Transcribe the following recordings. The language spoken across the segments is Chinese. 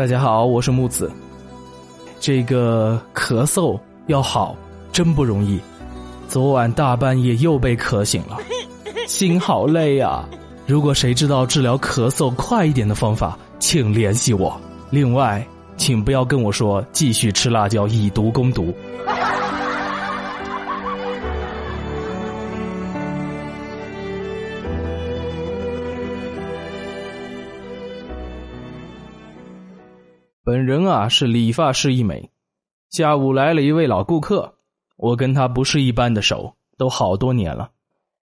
大家好，我是木子。这个咳嗽要好真不容易，昨晚大半夜又被咳醒了，心好累啊。如果谁知道治疗咳嗽快一点的方法，请联系我。另外，请不要跟我说继续吃辣椒以毒攻毒。本人啊是理发师一枚，下午来了一位老顾客，我跟他不是一般的熟，都好多年了。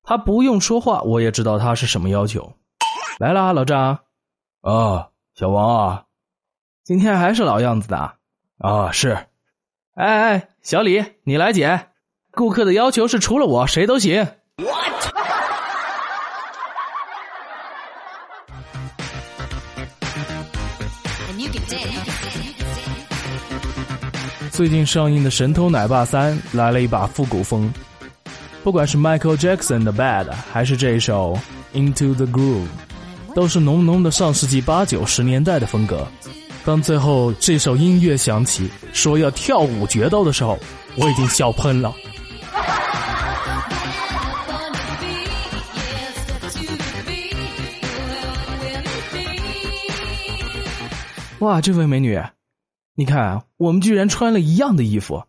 他不用说话，我也知道他是什么要求。来啦，老张。啊，小王啊，今天还是老样子的。啊，是。哎哎，小李，你来剪。顾客的要求是除了我谁都行。最近上映的《神偷奶爸三》来了一把复古风，不管是 Michael Jackson 的《Bad》，还是这一首《Into the Groove》，都是浓浓的上世纪八九十年代的风格。当最后这首音乐响起，说要跳舞决斗的时候，我已经笑喷了。哇，这位美女！你看，我们居然穿了一样的衣服，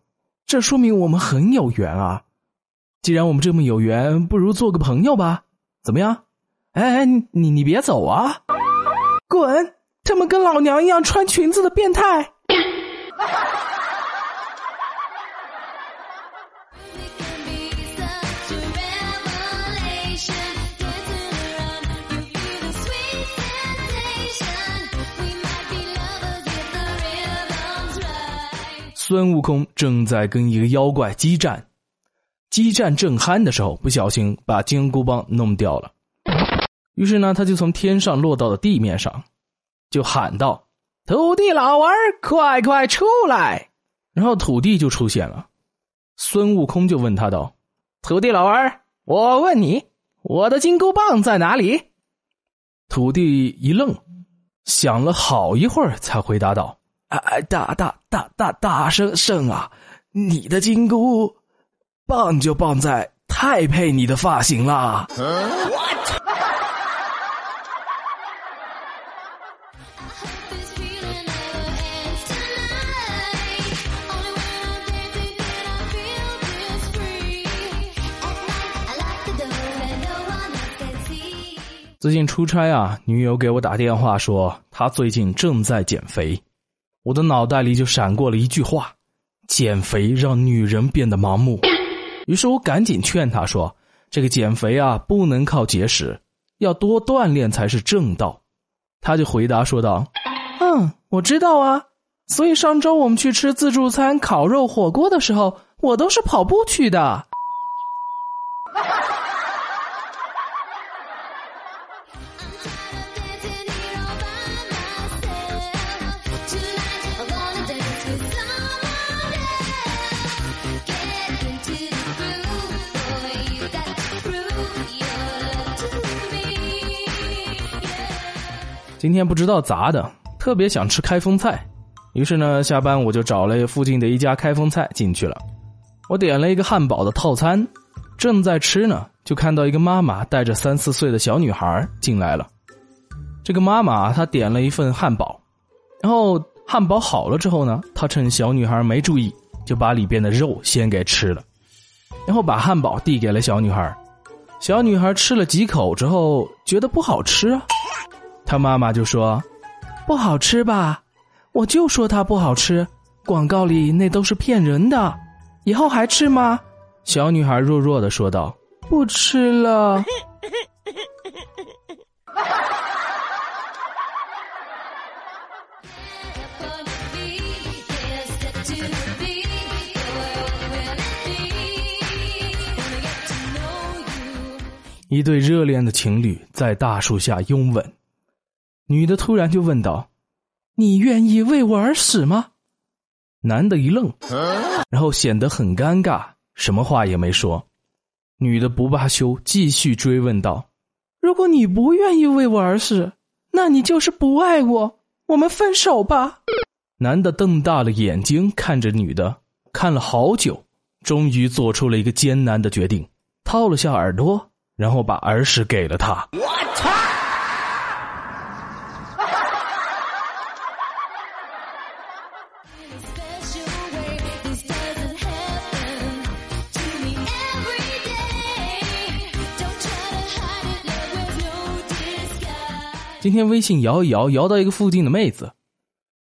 这说明我们很有缘啊！既然我们这么有缘，不如做个朋友吧？怎么样？哎哎，你你别走啊！滚！这么跟老娘一样穿裙子的变态！孙悟空正在跟一个妖怪激战，激战正酣的时候，不小心把金箍棒弄掉了。于是呢，他就从天上落到了地面上，就喊道：“土地老儿，快快出来！”然后土地就出现了。孙悟空就问他道：“土地老儿，我问你，我的金箍棒在哪里？”土地一愣，想了好一会儿，才回答道。哎，大大大大大圣圣啊！你的金箍棒就棒在太配你的发型了。最近出差啊，女友给我打电话说，她最近正在减肥。我的脑袋里就闪过了一句话：“减肥让女人变得盲目。”于是我赶紧劝她说：“这个减肥啊，不能靠节食，要多锻炼才是正道。”她就回答说道：“嗯，我知道啊，所以上周我们去吃自助餐烤肉火锅的时候，我都是跑步去的。”今天不知道咋的，特别想吃开封菜，于是呢，下班我就找了附近的一家开封菜进去了。我点了一个汉堡的套餐，正在吃呢，就看到一个妈妈带着三四岁的小女孩进来了。这个妈妈她点了一份汉堡，然后汉堡好了之后呢，她趁小女孩没注意，就把里边的肉先给吃了，然后把汉堡递给了小女孩。小女孩吃了几口之后，觉得不好吃啊。他妈妈就说：“不好吃吧？我就说它不好吃，广告里那都是骗人的。以后还吃吗？”小女孩弱弱的说道：“不吃了。”一对热恋的情侣在大树下拥吻。女的突然就问道：“你愿意为我而死吗？”男的一愣，然后显得很尴尬，什么话也没说。女的不罢休，继续追问道：“如果你不愿意为我而死，那你就是不爱我，我们分手吧。”男的瞪大了眼睛看着女的，看了好久，终于做出了一个艰难的决定，掏了下耳朵，然后把耳屎给了她。今天微信摇一摇，摇到一个附近的妹子，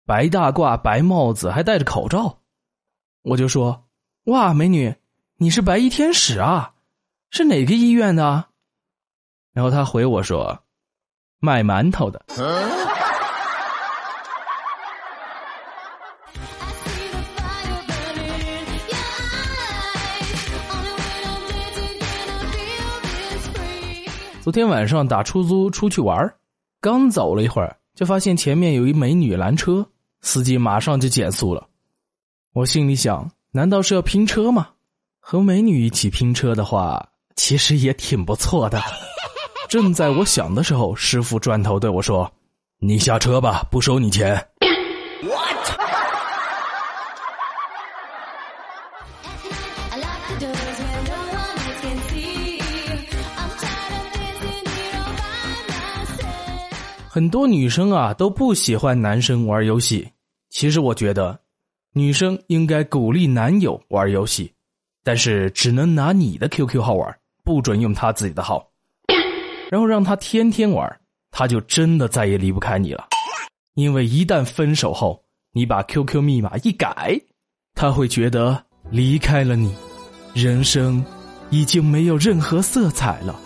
白大褂、白帽子，还戴着口罩。我就说：“哇，美女，你是白衣天使啊？是哪个医院的？”然后她回我说：“卖馒头的。”昨天晚上打出租出去玩刚走了一会儿，就发现前面有一美女拦车，司机马上就减速了。我心里想，难道是要拼车吗？和美女一起拼车的话，其实也挺不错的。正在我想的时候，师傅转头对我说：“你下车吧，不收你钱。” What？很多女生啊都不喜欢男生玩游戏，其实我觉得，女生应该鼓励男友玩游戏，但是只能拿你的 QQ 号玩，不准用他自己的号，然后让他天天玩，他就真的再也离不开你了。因为一旦分手后，你把 QQ 密码一改，他会觉得离开了你，人生已经没有任何色彩了。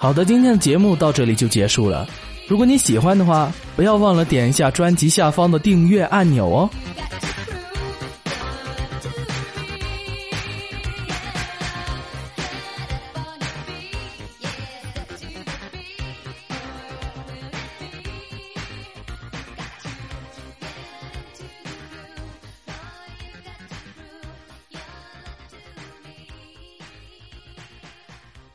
好的，今天的节目到这里就结束了。如果你喜欢的话，不要忘了点一下专辑下方的订阅按钮哦。